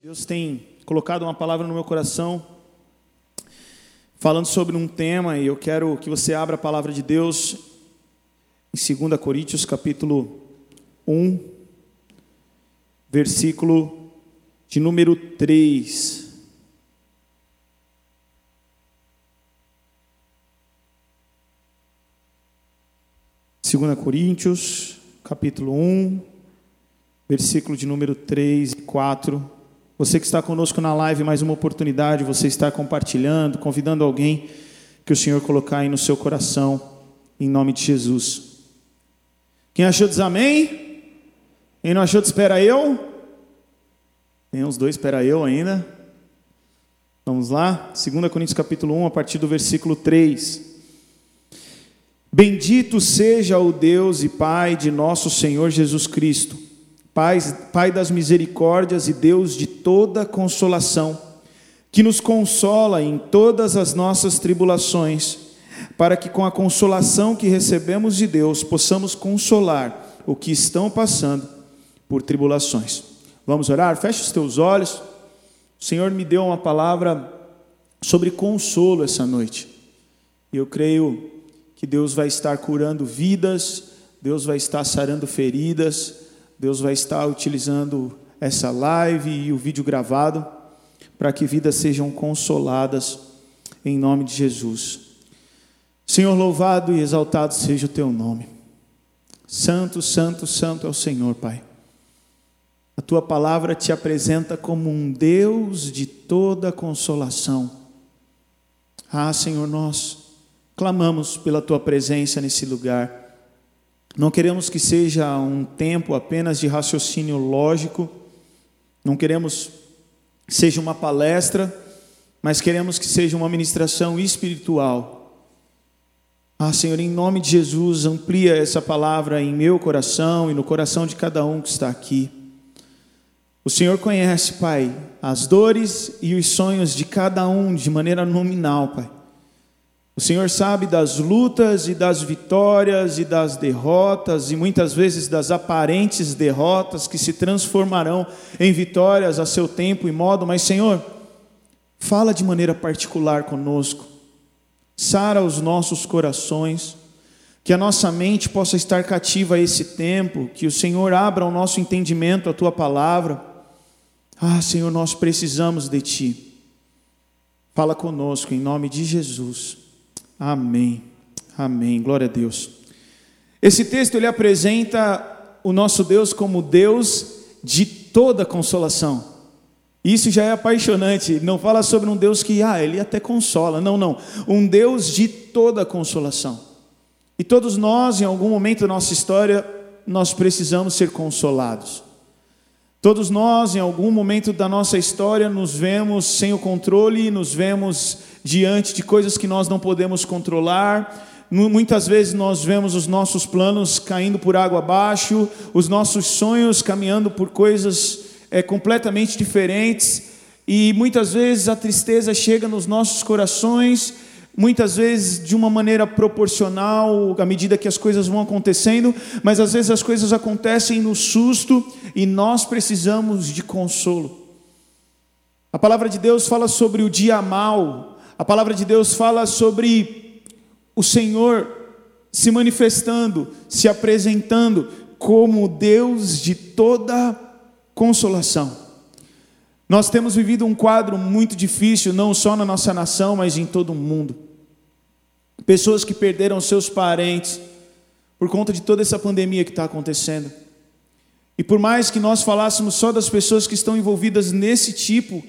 Deus tem colocado uma palavra no meu coração, falando sobre um tema, e eu quero que você abra a palavra de Deus em 2 Coríntios, capítulo 1, versículo de número 3. Segunda Coríntios, capítulo 1, versículo de número 3 e 4. Você que está conosco na live, mais uma oportunidade, você está compartilhando, convidando alguém que o Senhor colocar aí no seu coração, em nome de Jesus. Quem achou diz amém? Quem não achou, espera eu. Tem uns dois, espera eu ainda. Vamos lá, 2 Coríntios capítulo 1, a partir do versículo 3. Bendito seja o Deus e Pai de nosso Senhor Jesus Cristo Pai, Pai das misericórdias e Deus de toda consolação, que nos consola em todas as nossas tribulações, para que com a consolação que recebemos de Deus possamos consolar o que estão passando por tribulações. Vamos orar? Feche os teus olhos. O Senhor me deu uma palavra sobre consolo essa noite. E eu creio que Deus vai estar curando vidas, Deus vai estar sarando feridas, Deus vai estar utilizando essa live e o vídeo gravado para que vidas sejam consoladas em nome de Jesus. Senhor, louvado e exaltado seja o teu nome. Santo, santo, santo é o Senhor, Pai. A tua palavra te apresenta como um Deus de toda consolação. Ah, Senhor, nós clamamos pela tua presença nesse lugar. Não queremos que seja um tempo apenas de raciocínio lógico, não queremos que seja uma palestra, mas queremos que seja uma ministração espiritual. Ah, Senhor, em nome de Jesus, amplia essa palavra em meu coração e no coração de cada um que está aqui. O Senhor conhece, Pai, as dores e os sonhos de cada um de maneira nominal, Pai. O Senhor sabe das lutas e das vitórias e das derrotas, e muitas vezes das aparentes derrotas que se transformarão em vitórias a seu tempo e modo, mas, Senhor, fala de maneira particular conosco, sara os nossos corações, que a nossa mente possa estar cativa a esse tempo, que o Senhor abra o nosso entendimento, a tua palavra. Ah, Senhor, nós precisamos de Ti. Fala conosco em nome de Jesus. Amém. Amém. Glória a Deus. Esse texto ele apresenta o nosso Deus como Deus de toda consolação. Isso já é apaixonante. Não fala sobre um Deus que, ah, ele até consola. Não, não. Um Deus de toda consolação. E todos nós, em algum momento da nossa história, nós precisamos ser consolados. Todos nós, em algum momento da nossa história, nos vemos sem o controle, nos vemos diante de coisas que nós não podemos controlar. Muitas vezes nós vemos os nossos planos caindo por água abaixo, os nossos sonhos caminhando por coisas é, completamente diferentes, e muitas vezes a tristeza chega nos nossos corações muitas vezes de uma maneira proporcional à medida que as coisas vão acontecendo, mas às vezes as coisas acontecem no susto e nós precisamos de consolo. A palavra de Deus fala sobre o dia mal, a palavra de Deus fala sobre o Senhor se manifestando, se apresentando como Deus de toda consolação. Nós temos vivido um quadro muito difícil, não só na nossa nação, mas em todo o mundo pessoas que perderam seus parentes por conta de toda essa pandemia que está acontecendo. E por mais que nós falássemos só das pessoas que estão envolvidas nesse tipo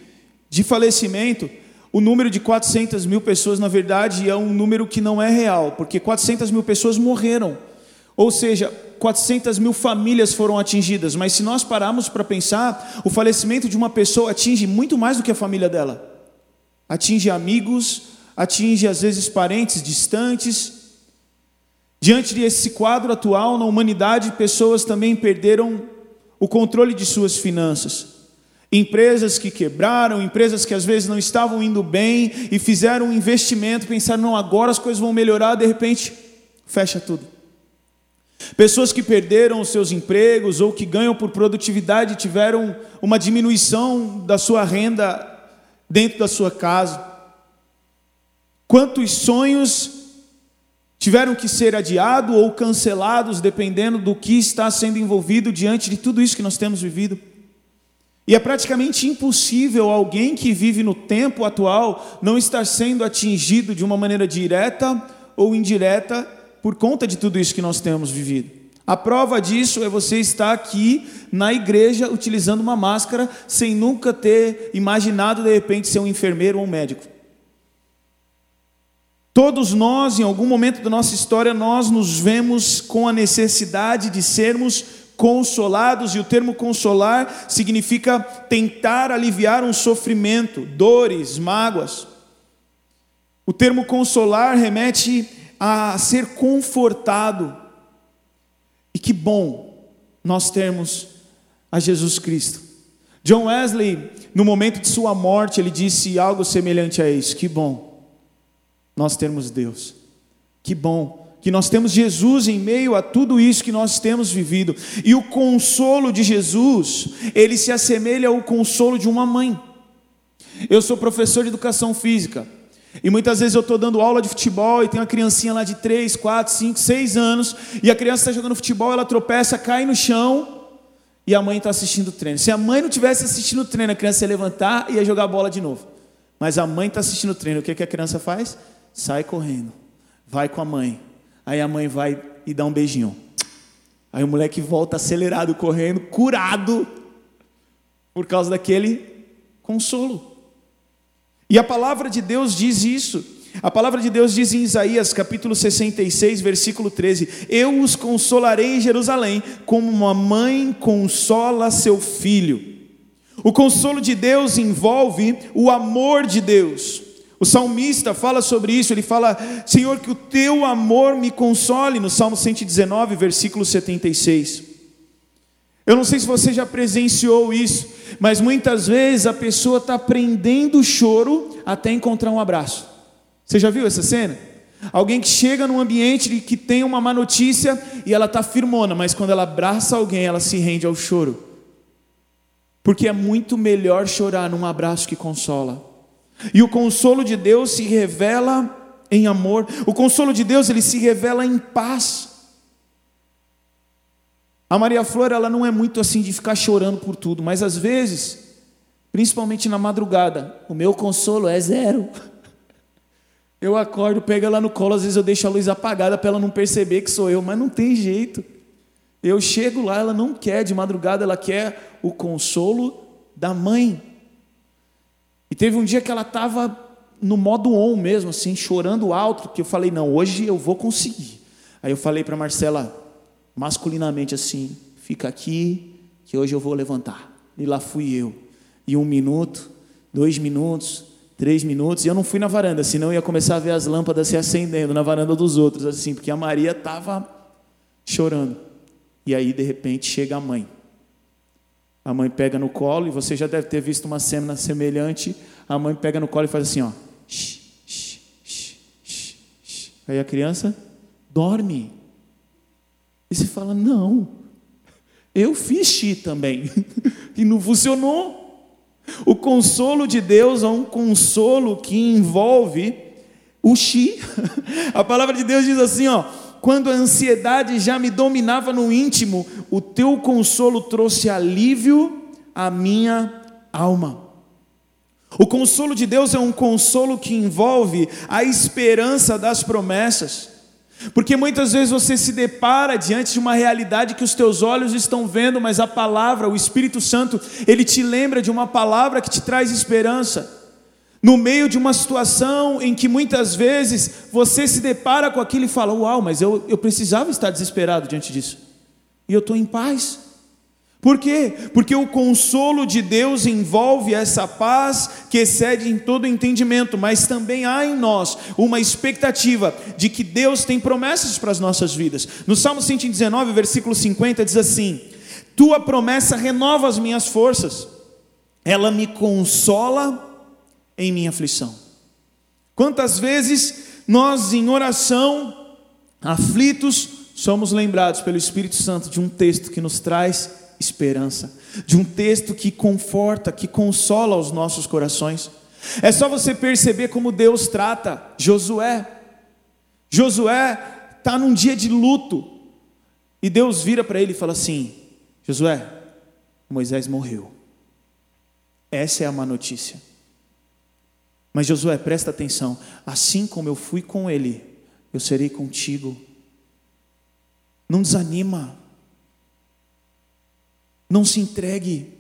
de falecimento, o número de 400 mil pessoas, na verdade, é um número que não é real, porque 400 mil pessoas morreram. Ou seja, 400 mil famílias foram atingidas. Mas se nós pararmos para pensar, o falecimento de uma pessoa atinge muito mais do que a família dela. Atinge amigos, atinge às vezes parentes distantes. Diante desse quadro atual na humanidade, pessoas também perderam o controle de suas finanças. Empresas que quebraram, empresas que às vezes não estavam indo bem e fizeram um investimento, pensaram, não, agora as coisas vão melhorar, de repente, fecha tudo. Pessoas que perderam os seus empregos ou que ganham por produtividade tiveram uma diminuição da sua renda dentro da sua casa. Quantos sonhos tiveram que ser adiados ou cancelados, dependendo do que está sendo envolvido diante de tudo isso que nós temos vivido. E é praticamente impossível alguém que vive no tempo atual não estar sendo atingido de uma maneira direta ou indireta por conta de tudo isso que nós temos vivido. A prova disso é você estar aqui na igreja utilizando uma máscara sem nunca ter imaginado de repente ser um enfermeiro ou um médico. Todos nós, em algum momento da nossa história, nós nos vemos com a necessidade de sermos consolados, e o termo consolar significa tentar aliviar um sofrimento, dores, mágoas. O termo consolar remete a ser confortado. E que bom nós termos a Jesus Cristo. John Wesley, no momento de sua morte, ele disse algo semelhante a isso: que bom nós termos Deus. Que bom que nós temos Jesus em meio a tudo isso que nós temos vivido. E o consolo de Jesus, ele se assemelha ao consolo de uma mãe. Eu sou professor de educação física. E muitas vezes eu estou dando aula de futebol e tem uma criancinha lá de 3, 4, 5, 6 anos, e a criança está jogando futebol, ela tropeça, cai no chão, e a mãe está assistindo o treino. Se a mãe não tivesse assistindo o treino, a criança ia levantar e ia jogar a bola de novo. Mas a mãe está assistindo o treino, o que, que a criança faz? Sai correndo, vai com a mãe. Aí a mãe vai e dá um beijinho. Aí o moleque volta acelerado, correndo, curado, por causa daquele consolo. E a palavra de Deus diz isso. A palavra de Deus diz em Isaías capítulo 66, versículo 13: Eu os consolarei em Jerusalém, como uma mãe consola seu filho. O consolo de Deus envolve o amor de Deus. O salmista fala sobre isso, ele fala: Senhor, que o teu amor me console, no Salmo 119, versículo 76. Eu não sei se você já presenciou isso, mas muitas vezes a pessoa está aprendendo o choro até encontrar um abraço. Você já viu essa cena? Alguém que chega num ambiente que tem uma má notícia e ela está firmona, mas quando ela abraça alguém, ela se rende ao choro. Porque é muito melhor chorar num abraço que consola. E o consolo de Deus se revela em amor. O consolo de Deus, ele se revela em paz. A Maria Flor, ela não é muito assim de ficar chorando por tudo, mas às vezes, principalmente na madrugada, o meu consolo é zero. Eu acordo, pego ela no colo, às vezes eu deixo a luz apagada para ela não perceber que sou eu, mas não tem jeito. Eu chego lá, ela não quer, de madrugada ela quer o consolo da mãe. Teve um dia que ela estava no modo on mesmo, assim, chorando alto, que eu falei, não, hoje eu vou conseguir. Aí eu falei para Marcela, masculinamente assim, fica aqui, que hoje eu vou levantar. E lá fui eu. E um minuto, dois minutos, três minutos, e eu não fui na varanda, senão eu ia começar a ver as lâmpadas se acendendo na varanda dos outros, assim, porque a Maria estava chorando. E aí, de repente, chega a mãe. A mãe pega no colo, e você já deve ter visto uma cena semelhante. A mãe pega no colo e faz assim, ó. Aí a criança dorme. E você fala: Não, eu fiz xi também. e não funcionou. O consolo de Deus é um consolo que envolve o xi. A palavra de Deus diz assim: ó quando a ansiedade já me dominava no íntimo, o teu consolo trouxe alívio à minha alma. O consolo de Deus é um consolo que envolve a esperança das promessas. Porque muitas vezes você se depara diante de uma realidade que os teus olhos estão vendo, mas a palavra, o Espírito Santo, ele te lembra de uma palavra que te traz esperança. No meio de uma situação em que muitas vezes você se depara com aquilo e fala: Uau, mas eu, eu precisava estar desesperado diante disso. E eu estou em paz. Por quê? Porque o consolo de Deus envolve essa paz que excede em todo entendimento, mas também há em nós uma expectativa de que Deus tem promessas para as nossas vidas. No Salmo 119, versículo 50, diz assim: Tua promessa renova as minhas forças, ela me consola em minha aflição. Quantas vezes nós, em oração, aflitos, somos lembrados pelo Espírito Santo de um texto que nos traz esperança, de um texto que conforta, que consola os nossos corações. É só você perceber como Deus trata Josué. Josué está num dia de luto, e Deus vira para ele e fala assim: Josué, Moisés morreu. Essa é a má notícia. Mas Josué, presta atenção: assim como eu fui com ele, eu serei contigo. Não desanima. Não se entregue.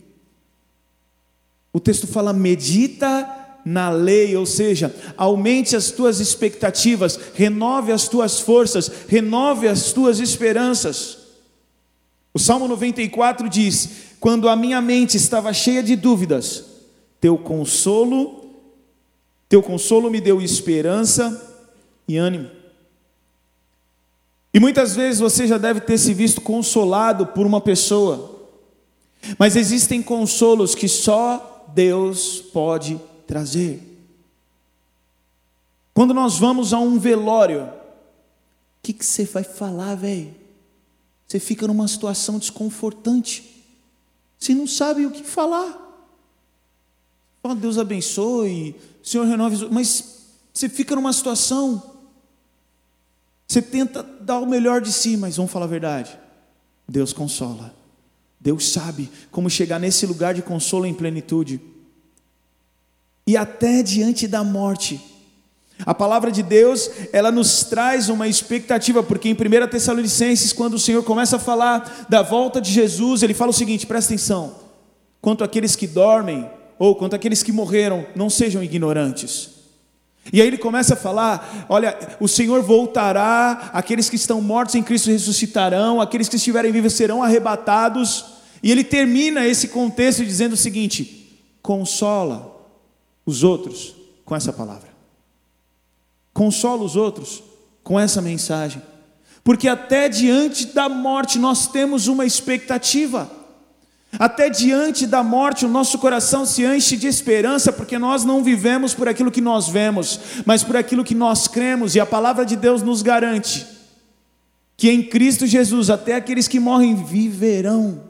O texto fala: medita na lei, ou seja, aumente as tuas expectativas, renove as tuas forças, renove as tuas esperanças. O Salmo 94 diz: Quando a minha mente estava cheia de dúvidas, teu consolo, teu consolo me deu esperança e ânimo. E muitas vezes você já deve ter se visto consolado por uma pessoa, mas existem consolos que só Deus pode trazer. Quando nós vamos a um velório, o que, que você vai falar, velho? Você fica numa situação desconfortante. Você não sabe o que falar. Fala, Deus abençoe, Senhor renove, mas você fica numa situação. Você tenta dar o melhor de si, mas vamos falar a verdade. Deus consola. Deus sabe como chegar nesse lugar de consolo em plenitude e até diante da morte. A palavra de Deus, ela nos traz uma expectativa, porque em 1 Tessalonicenses, quando o Senhor começa a falar da volta de Jesus, ele fala o seguinte: presta atenção, quanto aqueles que dormem, ou quanto aqueles que morreram, não sejam ignorantes. E aí ele começa a falar: olha, o Senhor voltará, aqueles que estão mortos em Cristo ressuscitarão, aqueles que estiverem vivos serão arrebatados. E ele termina esse contexto dizendo o seguinte: consola os outros com essa palavra. Consola os outros com essa mensagem. Porque até diante da morte nós temos uma expectativa. Até diante da morte o nosso coração se enche de esperança, porque nós não vivemos por aquilo que nós vemos, mas por aquilo que nós cremos, e a palavra de Deus nos garante que em Cristo Jesus até aqueles que morrem viverão.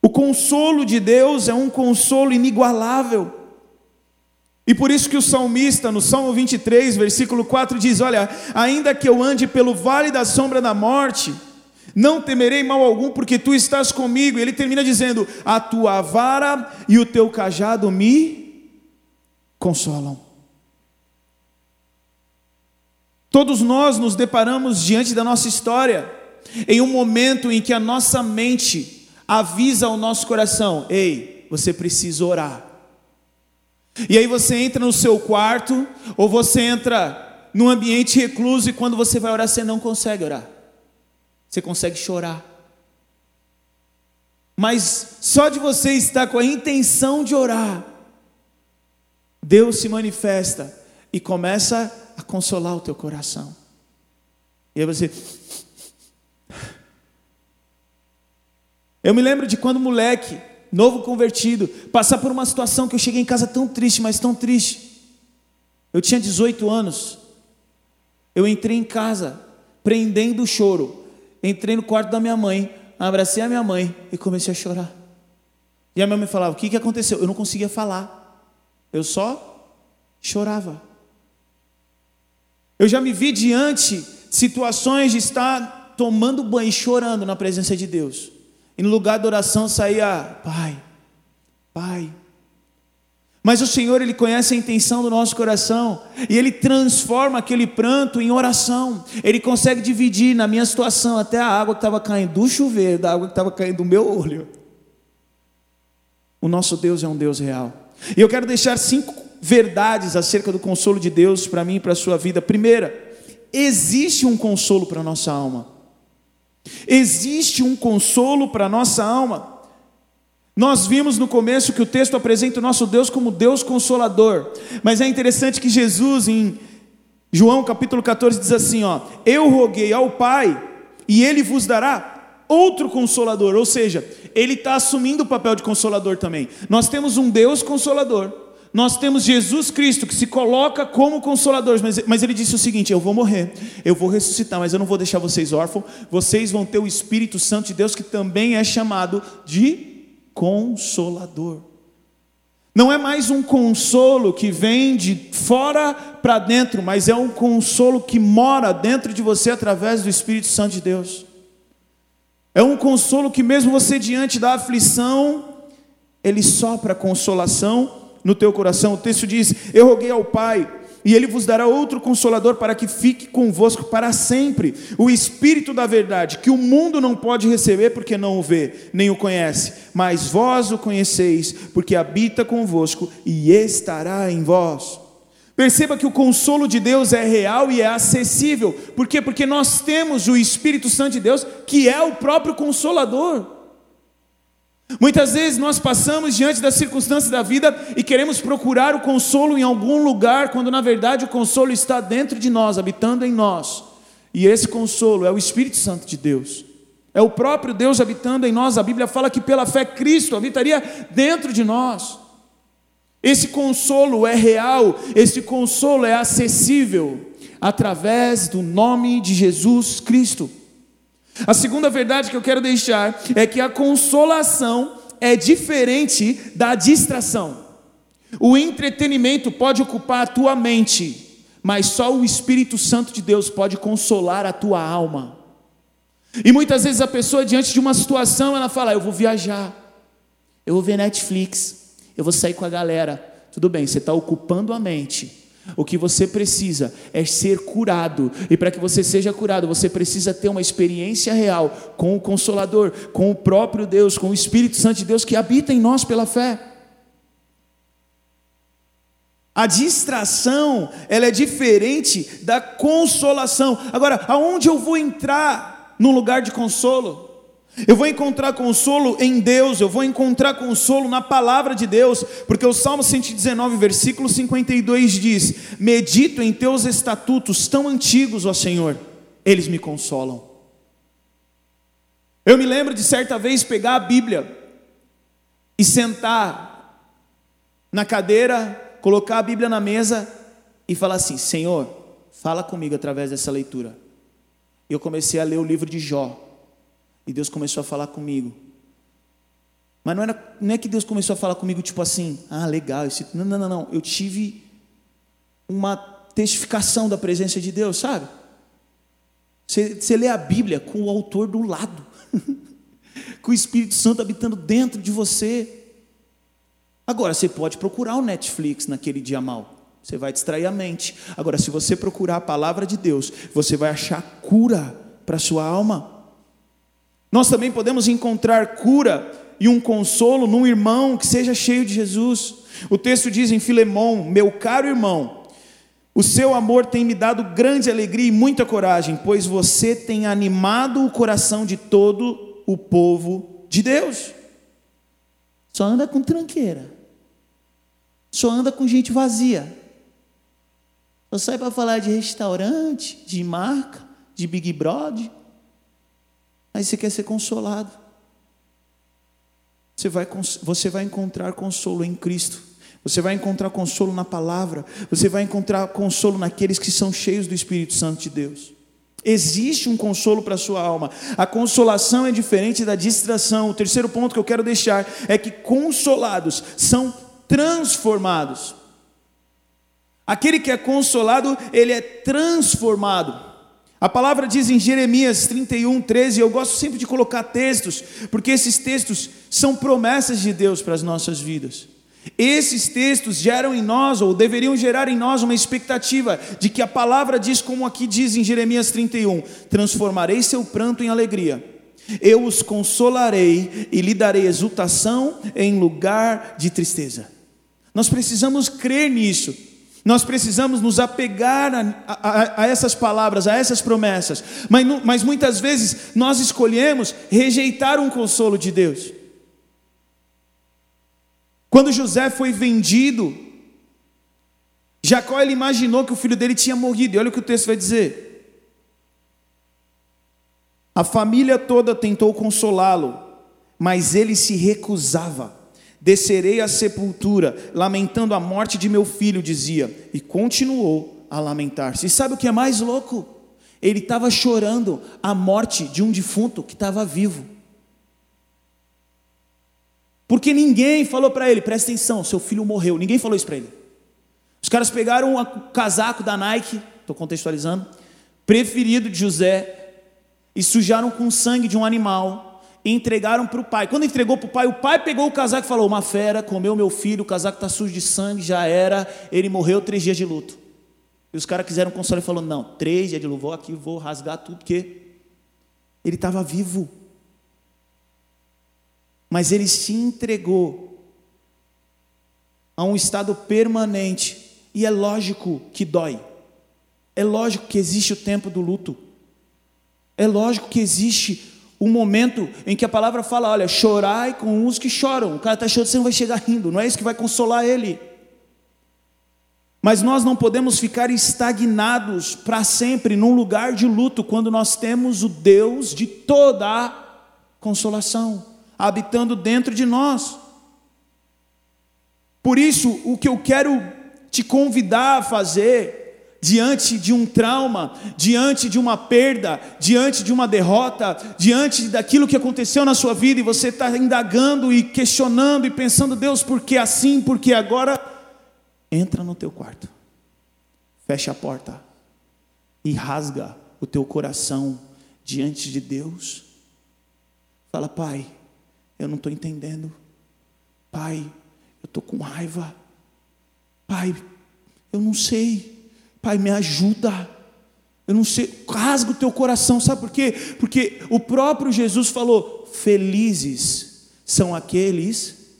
O consolo de Deus é um consolo inigualável. E por isso que o salmista, no Salmo 23, versículo 4, diz: Olha, ainda que eu ande pelo vale da sombra da morte, não temerei mal algum, porque tu estás comigo. E ele termina dizendo: A tua vara e o teu cajado me consolam. Todos nós nos deparamos diante da nossa história, em um momento em que a nossa mente, avisa ao nosso coração: ei, você precisa orar. E aí você entra no seu quarto, ou você entra num ambiente recluso, e quando você vai orar, você não consegue orar, você consegue chorar. Mas só de você estar com a intenção de orar, Deus se manifesta e começa a consolar o teu coração. E aí você, Eu me lembro de quando moleque, novo convertido, passar por uma situação que eu cheguei em casa tão triste, mas tão triste. Eu tinha 18 anos. Eu entrei em casa, prendendo o choro. Entrei no quarto da minha mãe, abracei a minha mãe e comecei a chorar. E a minha mãe falava: O que, que aconteceu? Eu não conseguia falar. Eu só chorava. Eu já me vi diante de situações de estar tomando banho chorando na presença de Deus. E no lugar da oração saía, Pai, Pai. Mas o Senhor, Ele conhece a intenção do nosso coração, e Ele transforma aquele pranto em oração. Ele consegue dividir na minha situação até a água que estava caindo do chuveiro, da água que estava caindo do meu olho. O nosso Deus é um Deus real. E eu quero deixar cinco verdades acerca do consolo de Deus para mim e para a sua vida. Primeira, existe um consolo para a nossa alma. Existe um consolo para a nossa alma. Nós vimos no começo que o texto apresenta o nosso Deus como Deus consolador, mas é interessante que Jesus, em João capítulo 14, diz assim: ó, Eu roguei ao Pai, e Ele vos dará outro consolador, ou seja, Ele está assumindo o papel de consolador também. Nós temos um Deus consolador, Nós temos Jesus Cristo que se coloca como consolador, mas, mas ele disse o seguinte: Eu vou morrer, eu vou ressuscitar, mas eu não vou deixar vocês órfãos, vocês vão ter o Espírito Santo de Deus que também é chamado de consolador. Não é mais um consolo que vem de fora para dentro, mas é um consolo que mora dentro de você através do Espírito Santo de Deus. É um consolo que, mesmo você diante da aflição, ele sopra consolação no teu coração. O texto diz: Eu roguei ao Pai, e Ele vos dará outro consolador para que fique convosco para sempre, o Espírito da Verdade, que o mundo não pode receber porque não o vê, nem o conhece, mas vós o conheceis, porque habita convosco e estará em vós. Perceba que o consolo de Deus é real e é acessível. Por quê? Porque nós temos o Espírito Santo de Deus, que é o próprio consolador. Muitas vezes nós passamos diante das circunstâncias da vida e queremos procurar o consolo em algum lugar, quando na verdade o consolo está dentro de nós, habitando em nós. E esse consolo é o Espírito Santo de Deus. É o próprio Deus habitando em nós. A Bíblia fala que pela fé Cristo habitaria dentro de nós. Esse consolo é real, esse consolo é acessível através do nome de Jesus Cristo. A segunda verdade que eu quero deixar é que a consolação é diferente da distração. O entretenimento pode ocupar a tua mente, mas só o Espírito Santo de Deus pode consolar a tua alma. E muitas vezes a pessoa, diante de uma situação, ela fala: Eu vou viajar, eu vou ver Netflix, eu vou sair com a galera. Tudo bem, você está ocupando a mente, o que você precisa é ser curado, e para que você seja curado, você precisa ter uma experiência real com o Consolador, com o próprio Deus, com o Espírito Santo de Deus que habita em nós pela fé. A distração, ela é diferente da consolação. Agora, aonde eu vou entrar no lugar de consolo? Eu vou encontrar consolo em Deus, eu vou encontrar consolo na palavra de Deus, porque o Salmo 119, versículo 52 diz: Medito em teus estatutos tão antigos, ó Senhor, eles me consolam. Eu me lembro de certa vez pegar a Bíblia e sentar na cadeira, colocar a Bíblia na mesa e falar assim: Senhor, fala comigo através dessa leitura. E eu comecei a ler o livro de Jó. E Deus começou a falar comigo. Mas não, era, não é que Deus começou a falar comigo tipo assim, ah, legal. Esse... Não, não, não, não. Eu tive uma testificação da presença de Deus, sabe? Você, você lê a Bíblia com o autor do lado, com o Espírito Santo habitando dentro de você. Agora, você pode procurar o Netflix naquele dia mal. Você vai distrair a mente. Agora, se você procurar a palavra de Deus, você vai achar cura para a sua alma. Nós também podemos encontrar cura e um consolo num irmão que seja cheio de Jesus. O texto diz em Filemão: Meu caro irmão, o seu amor tem me dado grande alegria e muita coragem, pois você tem animado o coração de todo o povo de Deus. Só anda com tranqueira, só anda com gente vazia. Só sai para falar de restaurante, de marca, de Big Brother. Aí você quer ser consolado. Você vai, você vai encontrar consolo em Cristo. Você vai encontrar consolo na palavra. Você vai encontrar consolo naqueles que são cheios do Espírito Santo de Deus. Existe um consolo para a sua alma. A consolação é diferente da distração. O terceiro ponto que eu quero deixar é que consolados são transformados. Aquele que é consolado, ele é transformado. A palavra diz em Jeremias 31, 13, eu gosto sempre de colocar textos, porque esses textos são promessas de Deus para as nossas vidas. Esses textos geram em nós, ou deveriam gerar em nós, uma expectativa de que a palavra diz, como aqui diz em Jeremias 31: Transformarei seu pranto em alegria, eu os consolarei e lhe darei exultação em lugar de tristeza. Nós precisamos crer nisso. Nós precisamos nos apegar a, a, a, essas palavras, a essas promessas, mas, mas muitas vezes nós escolhemos rejeitar um consolo de Deus. Quando José foi vendido, Jacó ele imaginou que o filho dele tinha morrido, e olha o que o texto vai dizer. A família toda tentou consolá-lo, mas ele se recusava. Descerei à sepultura, lamentando a morte de meu filho, dizia, e continuou a lamentar-se. E sabe o que é mais louco? Ele estava chorando a morte de um defunto que estava vivo. Porque ninguém falou para ele, presta atenção, seu filho morreu. Ninguém falou isso para ele. Os caras pegaram o casaco da Nike, estou contextualizando, preferido de José, e sujaram com sangue de um animal e entregaram para o pai. Quando entregou para o pai, o pai pegou o casaco e falou: Uma fera comeu meu filho, o casaco está sujo de sangue, já era, ele morreu três dias de luto. E os caras quiseram consolar e falou: Não, três dias de luto, vou aqui, vou rasgar tudo, porque ele estava vivo mas ele se entregou a um estado permanente, e é lógico que dói, é lógico que existe o tempo do luto, é lógico que existe um momento em que a palavra fala: olha, chorai com os que choram, o cara está chorando, você não vai chegar rindo, não é isso que vai consolar ele. Mas nós não podemos ficar estagnados para sempre num lugar de luto quando nós temos o Deus de toda a consolação habitando dentro de nós. Por isso, o que eu quero te convidar a fazer, diante de um trauma, diante de uma perda, diante de uma derrota, diante daquilo que aconteceu na sua vida e você está indagando e questionando e pensando, Deus, por que assim, por que agora? Entra no teu quarto, fecha a porta e rasga o teu coração diante de Deus. Fala, Pai, eu não estou entendendo. Pai, eu estou com raiva. Pai, eu não sei. Pai, me ajuda. Eu não sei, rasga o teu coração, sabe por quê? Porque o próprio Jesus falou: felizes são aqueles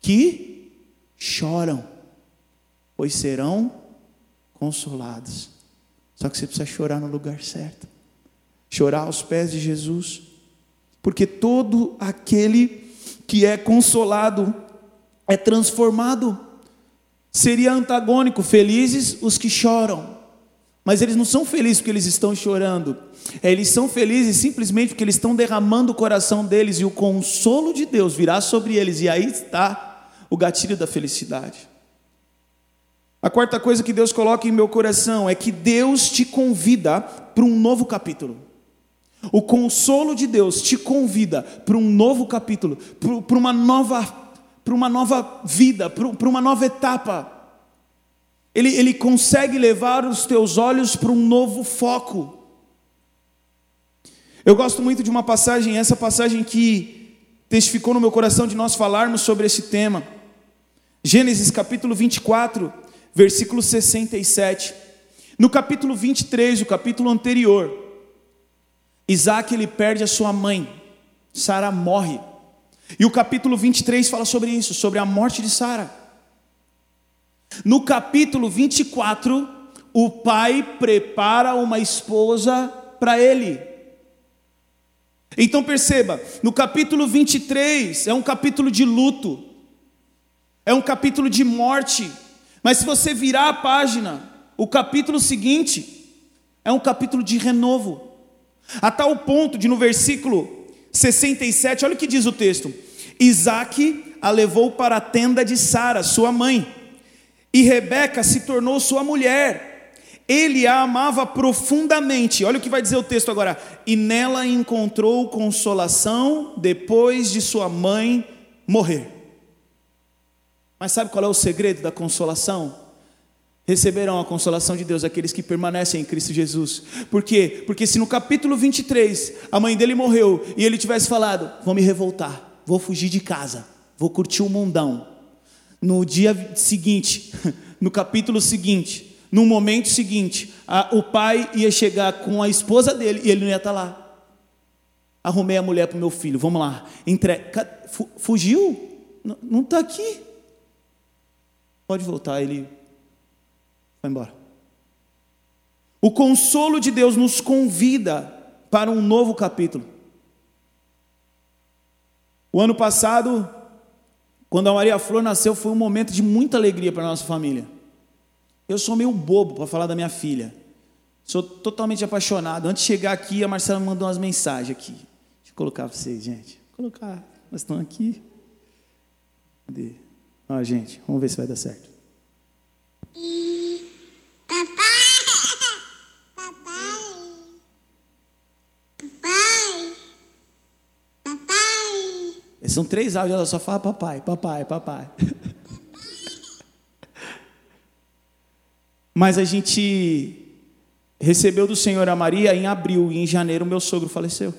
que choram, pois serão consolados. Só que você precisa chorar no lugar certo, chorar aos pés de Jesus porque todo aquele que é consolado é transformado. Seria antagônico, felizes os que choram, mas eles não são felizes porque eles estão chorando, eles são felizes simplesmente porque eles estão derramando o coração deles e o consolo de Deus virá sobre eles, e aí está o gatilho da felicidade. A quarta coisa que Deus coloca em meu coração é que Deus te convida para um novo capítulo. O consolo de Deus te convida para um novo capítulo, para uma nova, para uma nova vida, para uma nova etapa. Ele, ele consegue levar os teus olhos para um novo foco. Eu gosto muito de uma passagem, essa passagem que testificou no meu coração de nós falarmos sobre esse tema. Gênesis capítulo 24, versículo 67. No capítulo 23, o capítulo anterior, Isaac ele perde a sua mãe, Sara morre. E o capítulo 23 fala sobre isso, sobre a morte de Sara. No capítulo 24, o pai prepara uma esposa para ele. Então perceba, no capítulo 23 é um capítulo de luto, é um capítulo de morte, mas se você virar a página, o capítulo seguinte é um capítulo de renovo. A tal ponto de no versículo 67, olha o que diz o texto: Isaac a levou para a tenda de Sara, sua mãe, e Rebeca se tornou sua mulher. Ele a amava profundamente. Olha o que vai dizer o texto agora. E nela encontrou consolação depois de sua mãe morrer. Mas sabe qual é o segredo da consolação? Receberão a consolação de Deus aqueles que permanecem em Cristo Jesus. Por quê? Porque se no capítulo 23 a mãe dele morreu e ele tivesse falado: Vou me revoltar, vou fugir de casa, vou curtir o mundão. No dia seguinte, no capítulo seguinte, no momento seguinte, a, o pai ia chegar com a esposa dele e ele não ia estar lá. Arrumei a mulher para o meu filho, vamos lá. Entre... Fugiu? Não está aqui. Pode voltar, ele Vai embora. O consolo de Deus nos convida para um novo capítulo. O ano passado, quando a Maria Flor nasceu, foi um momento de muita alegria para a nossa família. Eu sou meio bobo para falar da minha filha. Sou totalmente apaixonado. Antes de chegar aqui, a Marcela me mandou umas mensagens aqui. Deixa eu colocar para vocês, gente. Vou colocar. Nós estão aqui. Cadê? Ó, gente, vamos ver se vai dar certo. São três áudios, ela só fala papai, papai, papai. Mas a gente recebeu do Senhor a Maria em abril e em janeiro meu sogro faleceu.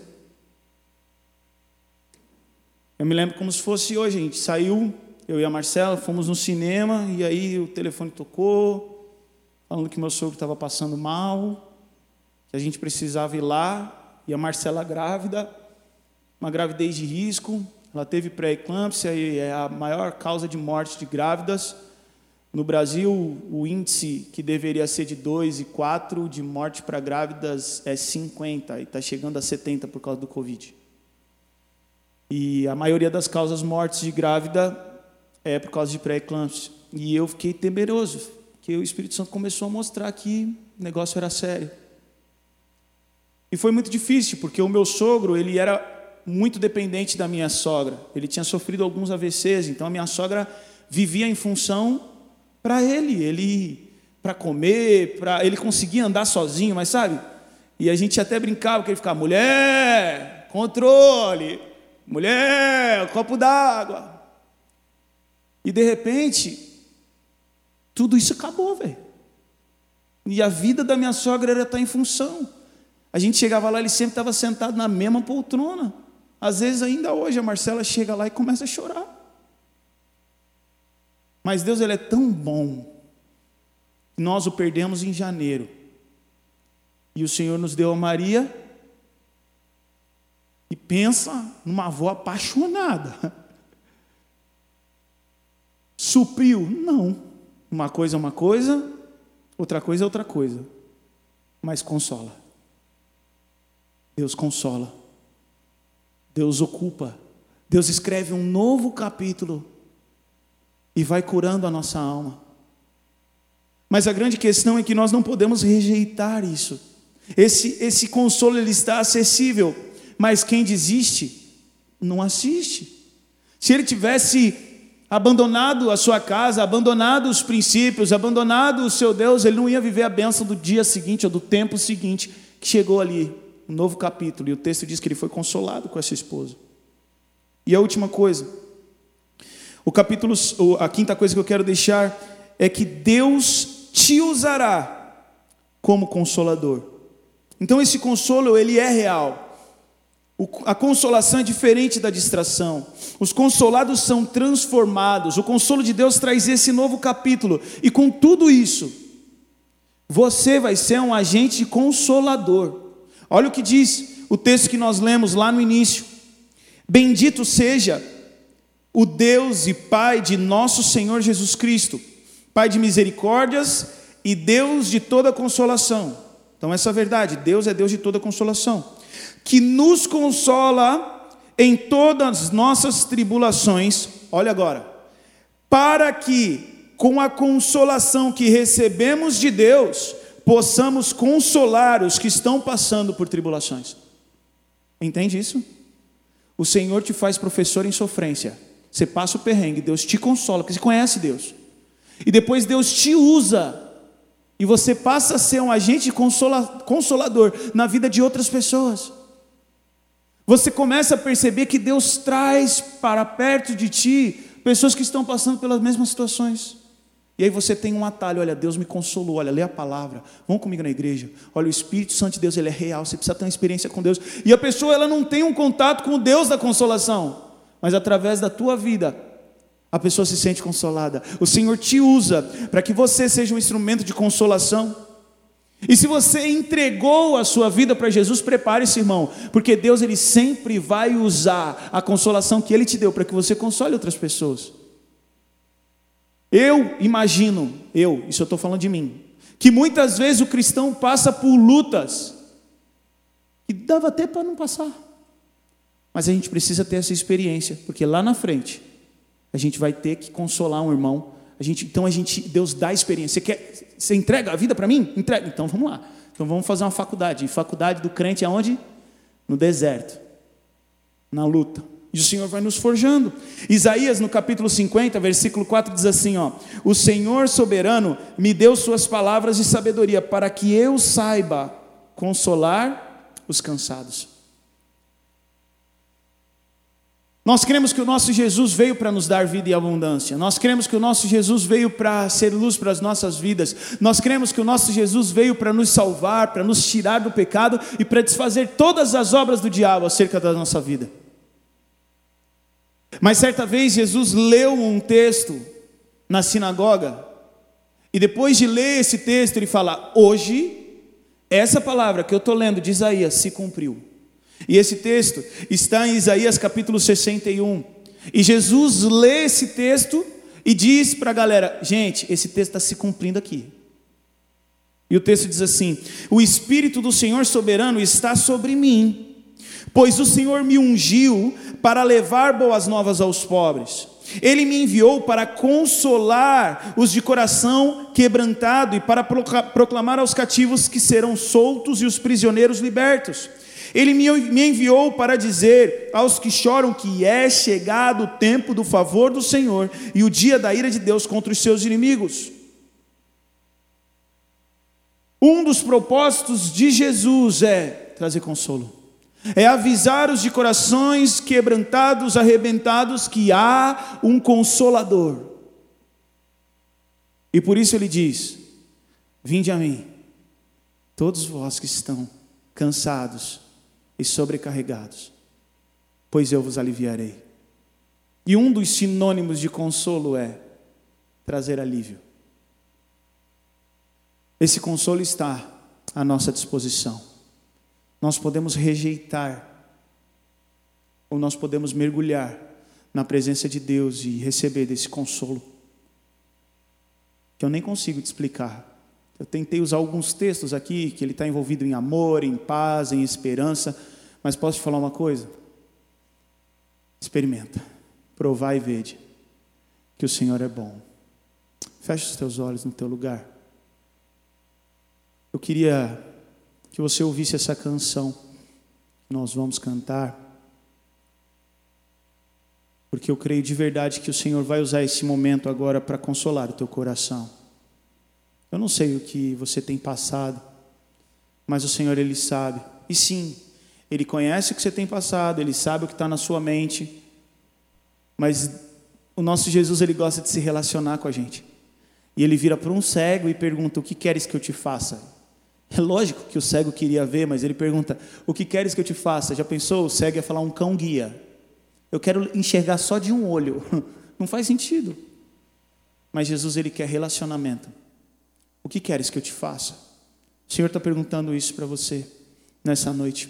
Eu me lembro como se fosse hoje, a gente saiu, eu e a Marcela, fomos no cinema e aí o telefone tocou, falando que meu sogro estava passando mal, que a gente precisava ir lá, e a Marcela grávida, uma gravidez de risco, ela teve pré-eclâmpsia e é a maior causa de morte de grávidas. No Brasil, o índice que deveria ser de 2 e 4 de morte para grávidas é 50 e está chegando a 70 por causa do Covid. E a maioria das causas mortes de grávida é por causa de pré-eclâmpsia. E eu fiquei temeroso, porque o Espírito Santo começou a mostrar que o negócio era sério. E foi muito difícil, porque o meu sogro, ele era muito dependente da minha sogra. Ele tinha sofrido alguns AVCs, então a minha sogra vivia em função para ele, ele para comer, para ele conseguia andar sozinho, mas sabe? E a gente até brincava que ele ficava mulher, controle, mulher, copo d'água. E de repente, tudo isso acabou, velho. E a vida da minha sogra era estar em função. A gente chegava lá, ele sempre estava sentado na mesma poltrona. Às vezes, ainda hoje, a Marcela chega lá e começa a chorar. Mas Deus ele é tão bom. Nós o perdemos em janeiro. E o Senhor nos deu a Maria. E pensa numa avó apaixonada. Supriu? Não. Uma coisa é uma coisa, outra coisa é outra coisa. Mas consola. Deus consola. Deus ocupa, Deus escreve um novo capítulo e vai curando a nossa alma. Mas a grande questão é que nós não podemos rejeitar isso. Esse, esse consolo ele está acessível, mas quem desiste não assiste. Se ele tivesse abandonado a sua casa, abandonado os princípios, abandonado o seu Deus, ele não ia viver a bênção do dia seguinte ou do tempo seguinte que chegou ali um novo capítulo, e o texto diz que ele foi consolado com essa esposa. E a última coisa, o capítulo, a quinta coisa que eu quero deixar é que Deus te usará como consolador. Então esse consolo ele é real. A consolação é diferente da distração. Os consolados são transformados. O consolo de Deus traz esse novo capítulo. E com tudo isso, você vai ser um agente consolador. Olha o que diz o texto que nós lemos lá no início: Bendito seja o Deus e Pai de nosso Senhor Jesus Cristo, Pai de misericórdias e Deus de toda consolação. Então, essa é a verdade: Deus é Deus de toda consolação, que nos consola em todas as nossas tribulações. Olha agora, para que, com a consolação que recebemos de Deus, possamos consolar os que estão passando por tribulações. Entende isso? O Senhor te faz professor em sofrência. Você passa o perrengue, Deus te consola, porque você conhece Deus. E depois Deus te usa. E você passa a ser um agente consola, consolador na vida de outras pessoas. Você começa a perceber que Deus traz para perto de ti pessoas que estão passando pelas mesmas situações. E aí você tem um atalho, olha, Deus me consolou, olha, lê a palavra, vão comigo na igreja. Olha, o Espírito Santo de Deus, ele é real, você precisa ter uma experiência com Deus. E a pessoa, ela não tem um contato com o Deus da consolação, mas através da tua vida, a pessoa se sente consolada. O Senhor te usa para que você seja um instrumento de consolação. E se você entregou a sua vida para Jesus, prepare-se, irmão, porque Deus ele sempre vai usar a consolação que ele te deu para que você console outras pessoas. Eu imagino, eu, isso eu estou falando de mim, que muitas vezes o cristão passa por lutas que dava até para não passar. Mas a gente precisa ter essa experiência, porque lá na frente a gente vai ter que consolar um irmão. A gente, então a gente, Deus dá experiência. Você quer, você entrega a vida para mim? Entrega. Então vamos lá. Então vamos fazer uma faculdade. E faculdade do crente é onde? No deserto, na luta, E o Senhor vai nos forjando. Isaías, no capítulo 50, versículo 4, diz assim: ó, O Senhor soberano me deu suas palavras de sabedoria, para que eu saiba consolar os cansados. Nós cremos que o nosso Jesus veio para nos dar vida e abundância. Nós cremos que o nosso Jesus veio para ser luz para as nossas vidas. Nós cremos que o nosso Jesus veio para nos salvar, para nos tirar do pecado e para desfazer todas as obras do diabo acerca da nossa vida. Mas certa vez Jesus leu um texto na sinagoga, e depois de ler esse texto, ele fala: Hoje, essa palavra que eu estou lendo de Isaías se cumpriu. E esse texto está em Isaías capítulo 61. E Jesus lê esse texto e diz para a galera: gente, esse texto está se cumprindo aqui. E o texto diz assim: O Espírito do Senhor soberano está sobre mim, pois o Senhor me ungiu para levar boas novas aos pobres. Ele me enviou para consolar os de coração quebrantado e para proclamar aos cativos que serão soltos e os prisioneiros libertos ele me enviou para dizer aos que choram que é chegado o tempo do favor do Senhor e o dia da ira de Deus contra os seus inimigos. Um dos propósitos de Jesus é trazer consolo, é avisar os de corações quebrantados, arrebentados, que há um consolador. E por isso ele diz: Vinde a mim, todos vós que estão cansados e sobrecarregados, pois eu vos aliviarei. E um dos sinônimos de consolo é trazer alívio. Esse consolo está à nossa disposição. Nós podemos rejeitar, ou nós podemos mergulhar na presença de Deus e receber desse consolo, que eu nem consigo te explicar. Eu tentei usar alguns textos aqui que ele está envolvido em amor, em paz, em esperança, mas posso te falar uma coisa? Experimenta, provai e vede que o Senhor é bom. Feche os teus olhos no teu lugar. Eu queria que você ouvisse essa canção que nós vamos cantar, porque eu creio de verdade que o Senhor vai usar esse momento agora para consolar o teu coração. Eu não sei o que você tem passado, mas o Senhor, Ele sabe. E sim, Ele conhece o que você tem passado, Ele sabe o que está na sua mente, mas o nosso Jesus, Ele gosta de se relacionar com a gente. E Ele vira para um cego e pergunta: O que queres que eu te faça? É lógico que o cego queria ver, mas ele pergunta: O que queres que eu te faça? Já pensou? O cego ia falar um cão guia. Eu quero enxergar só de um olho. Não faz sentido. Mas Jesus, ele quer relacionamento. O que queres que eu te faça? O Senhor está perguntando isso para você nessa noite.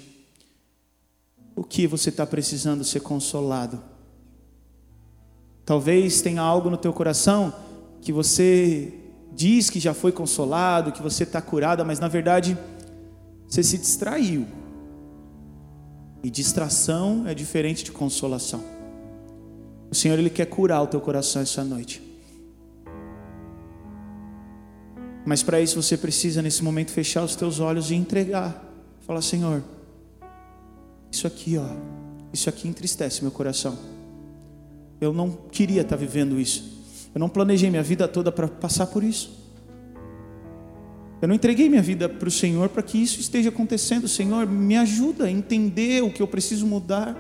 O que você está precisando ser consolado? Talvez tenha algo no teu coração que você diz que já foi consolado, que você está curada, mas na verdade você se distraiu. E distração é diferente de consolação. O Senhor ele quer curar o teu coração essa noite. Mas para isso você precisa nesse momento fechar os teus olhos e entregar. Falar, Senhor, isso aqui, ó, isso aqui entristece meu coração. Eu não queria estar vivendo isso. Eu não planejei minha vida toda para passar por isso. Eu não entreguei minha vida para o Senhor para que isso esteja acontecendo. Senhor, me ajuda a entender o que eu preciso mudar.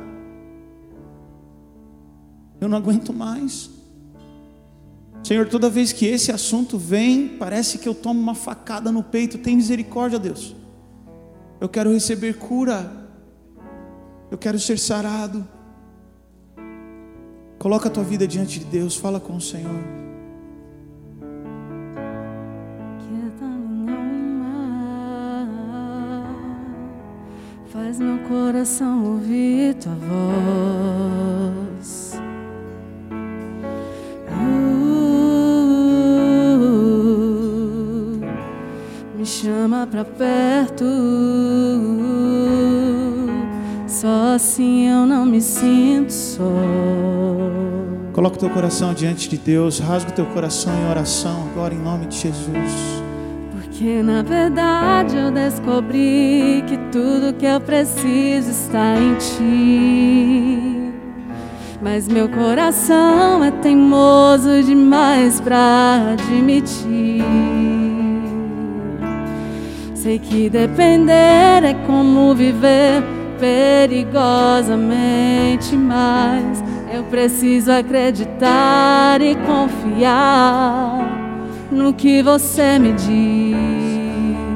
Eu não aguento mais. Senhor, toda vez que esse assunto vem, parece que eu tomo uma facada no peito. Tem misericórdia, Deus. Eu quero receber cura. Eu quero ser sarado. Coloca a tua vida diante de Deus, fala com o Senhor. Faz meu coração ouvir tua voz. chama pra perto. Só assim eu não me sinto só. Coloca o teu coração diante de Deus, rasga o teu coração em oração agora em nome de Jesus. Porque na verdade eu descobri que tudo que eu preciso está em ti. Mas meu coração é teimoso demais pra admitir. Sei que depender é como viver perigosamente, mas eu preciso acreditar e confiar no que você me diz.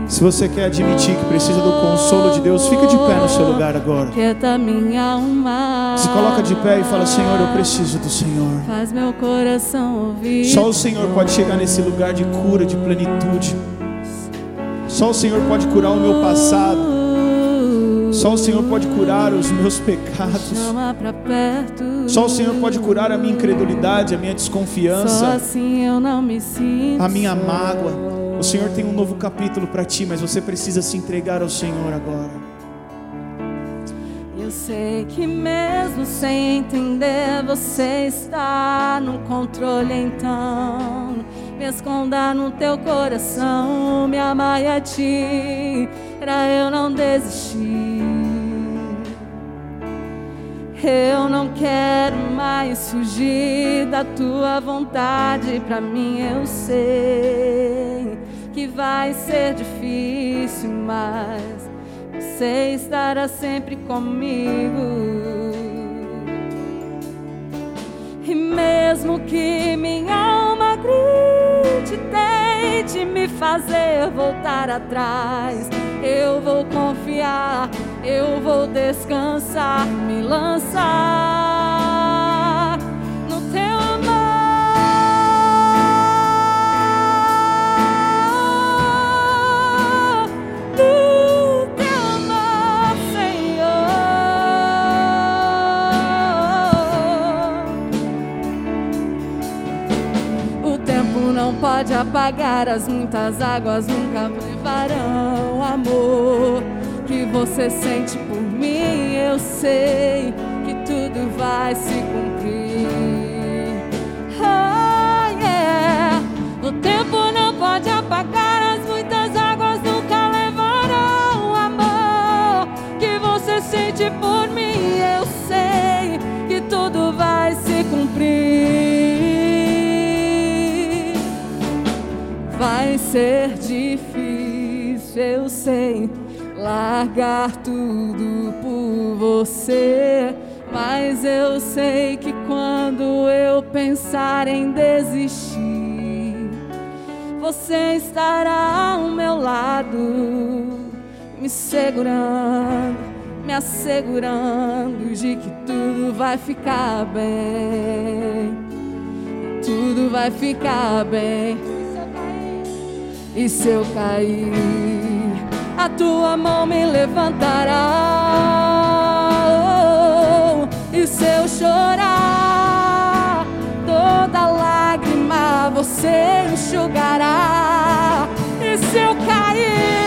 Se você quer admitir que precisa do consolo de Deus, fica de pé no seu lugar agora. Quieta minha alma. Se coloca de pé e fala: Senhor, eu preciso do Senhor. Faz meu coração ouvir. Só o Senhor pode chegar nesse lugar de cura, de plenitude. Só o Senhor pode curar o meu passado. Só o Senhor pode curar os meus pecados. Só o Senhor pode curar a minha incredulidade, a minha Só desconfiança, assim eu não me sinto. a minha mágoa. O Senhor tem um novo capítulo para ti, mas você precisa se entregar ao Senhor agora. Eu sei que mesmo sem entender, você está no controle então. Me esconda no teu coração, me amai a ti, pra eu não desistir. Eu não quero mais fugir da tua vontade. Pra mim eu sei que vai ser difícil, mas você estará sempre comigo. E mesmo que minha alma grite, tente me fazer voltar atrás, eu vou confiar, eu vou descansar, me lançar no teu amor, no teu amor, Senhor. O tempo não pode apagar as muitas águas, nunca levarão amor que você sente por mim. Eu sei que tudo vai se cumprir. Oh, yeah. O tempo não pode apagar as muitas águas, nunca levarão o amor que você sente por mim. Eu sei que tudo vai se cumprir. Vai ser difícil, eu sei, largar tudo por você. Mas eu sei que quando eu pensar em desistir, você estará ao meu lado, me segurando, me assegurando de que tudo vai ficar bem. Tudo vai ficar bem. E se eu cair, a tua mão me levantará. Oh, e se eu chorar, toda lágrima você enxugará. E se eu cair,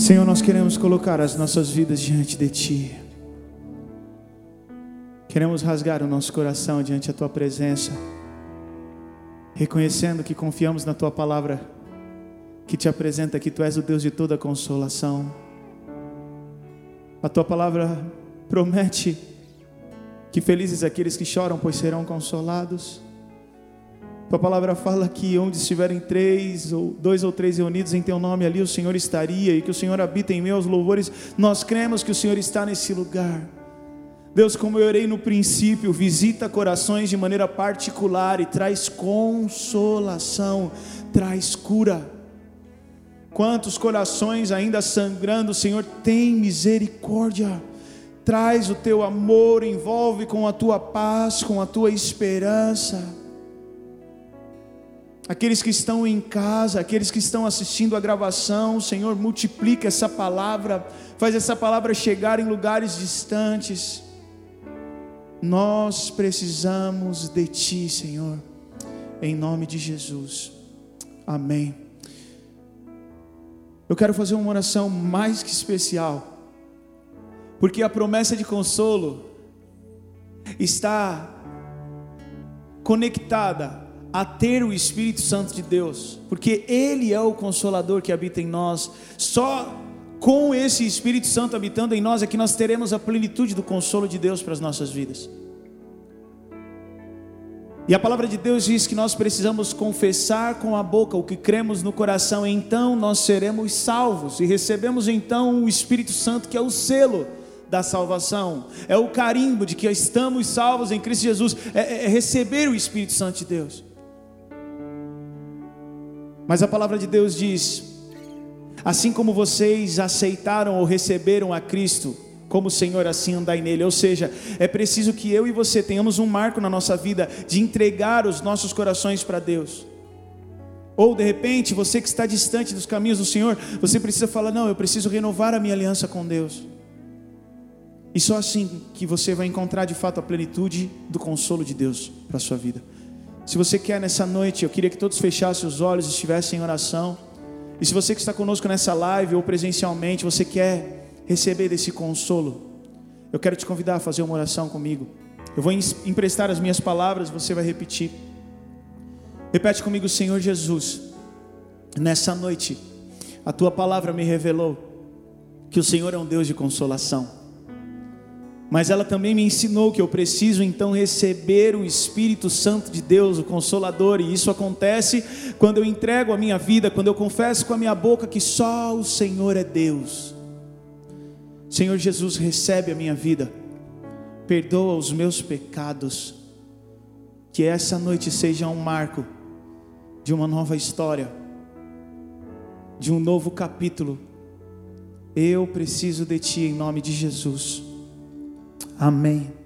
Senhor, nós queremos colocar as nossas vidas diante de Ti. Queremos rasgar o nosso coração diante da Tua presença, reconhecendo que confiamos na Tua palavra, que te apresenta que Tu és o Deus de toda consolação. A Tua palavra promete Que felizes aqueles que choram, pois serão consolados. Tua palavra fala que onde estiverem três ou dois ou três reunidos em teu nome ali o Senhor estaria e que o Senhor habita em meus louvores. Nós cremos que o Senhor está nesse lugar. Deus, como eu orei no princípio, visita corações de maneira particular e traz consolação, traz cura. Quantos corações ainda sangrando, Senhor, tem misericórdia. Traz o teu amor, envolve com a tua paz, com a tua esperança aqueles que estão em casa, aqueles que estão assistindo a gravação, Senhor, multiplica essa palavra, faz essa palavra chegar em lugares distantes. Nós precisamos de Ti, Senhor, em nome de Jesus. Amém. Eu quero fazer uma oração mais que especial, porque a promessa de consolo está conectada a ter o Espírito Santo de Deus, porque Ele é o consolador que habita em nós. Só com esse Espírito Santo habitando em nós é que nós teremos a plenitude do consolo de Deus para as nossas vidas. E a palavra de Deus diz que nós precisamos confessar com a boca o que cremos no coração, então nós seremos salvos e recebemos então o Espírito Santo, que é o selo da salvação, é o carimbo de que estamos salvos em Cristo Jesus, é, é receber o Espírito Santo de Deus. Mas a palavra de Deus diz: assim como vocês aceitaram ou receberam a Cristo como Senhor, assim andai nele. Ou seja, é preciso que eu e você tenhamos um marco na nossa vida de entregar os nossos corações para Deus. Ou de repente, você que está distante dos caminhos do Senhor, você precisa falar: não, eu preciso renovar a minha aliança com Deus. E só assim que você vai encontrar de fato a plenitude do consolo de Deus para a sua vida. Se você quer nessa noite, eu queria que todos fechassem os olhos e estivessem em oração. E se você que está conosco nessa live ou presencialmente, você quer receber desse consolo, eu quero te convidar a fazer uma oração comigo. Eu vou emprestar as minhas palavras, você vai repetir. Repete comigo, Senhor Jesus. Nessa noite, a tua palavra me revelou que o Senhor é um Deus de consolação mas ela também me ensinou que eu preciso então receber o Espírito Santo de Deus, o Consolador, e isso acontece quando eu entrego a minha vida, quando eu confesso com a minha boca que só o Senhor é Deus. Senhor Jesus, recebe a minha vida, perdoa os meus pecados, que essa noite seja um marco de uma nova história, de um novo capítulo. Eu preciso de Ti em nome de Jesus. Amém.